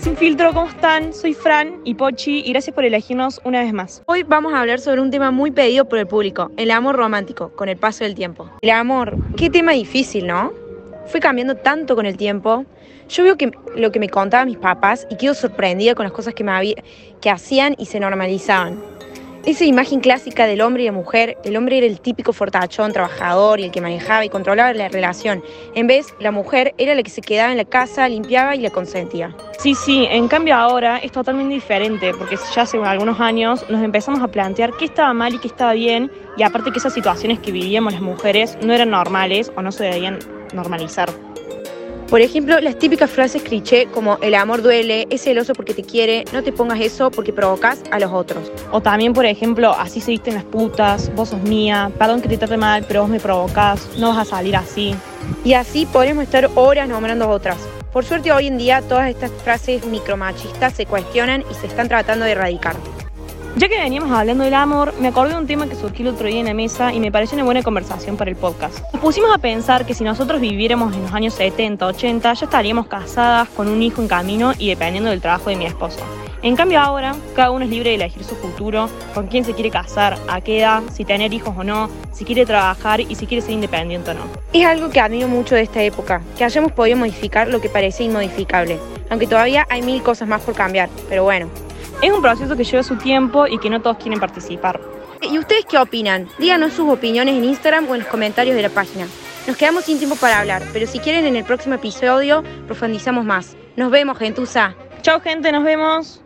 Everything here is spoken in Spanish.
Sin filtro, ¿cómo están? Soy Fran y Pochi y gracias por elegirnos una vez más. Hoy vamos a hablar sobre un tema muy pedido por el público, el amor romántico, con el paso del tiempo. El amor, qué tema difícil, ¿no? Fue cambiando tanto con el tiempo. Yo veo que lo que me contaban mis papás y quedo sorprendida con las cosas que, me había, que hacían y se normalizaban. Esa imagen clásica del hombre y la mujer, el hombre era el típico fortachón, trabajador y el que manejaba y controlaba la relación. En vez, la mujer era la que se quedaba en la casa, limpiaba y la consentía. Sí, sí, en cambio ahora es totalmente diferente, porque ya hace algunos años nos empezamos a plantear qué estaba mal y qué estaba bien, y aparte que esas situaciones que vivíamos las mujeres no eran normales o no se debían normalizar. Por ejemplo, las típicas frases cliché como el amor duele, es celoso porque te quiere, no te pongas eso porque provocas a los otros. O también, por ejemplo, así se visten las putas, vos sos mía, perdón que te trate mal, pero vos me provocas, no vas a salir así. Y así podemos estar horas nombrando otras. Por suerte hoy en día todas estas frases micromachistas se cuestionan y se están tratando de erradicar. Ya que veníamos hablando del amor, me acordé de un tema que surgió el otro día en la mesa y me pareció una buena conversación para el podcast. Nos pusimos a pensar que si nosotros viviéramos en los años 70, 80, ya estaríamos casadas, con un hijo en camino y dependiendo del trabajo de mi esposo. En cambio ahora, cada uno es libre de elegir su futuro, con quién se quiere casar, a qué edad, si tener hijos o no, si quiere trabajar y si quiere ser independiente o no. Es algo que admiro mucho de esta época, que hayamos podido modificar lo que parecía inmodificable, aunque todavía hay mil cosas más por cambiar, pero bueno, es un proceso que lleva su tiempo y que no todos quieren participar. ¿Y ustedes qué opinan? Díganos sus opiniones en Instagram o en los comentarios de la página. Nos quedamos sin tiempo para hablar, pero si quieren en el próximo episodio profundizamos más. Nos vemos, gentuza. Chao gente, nos vemos.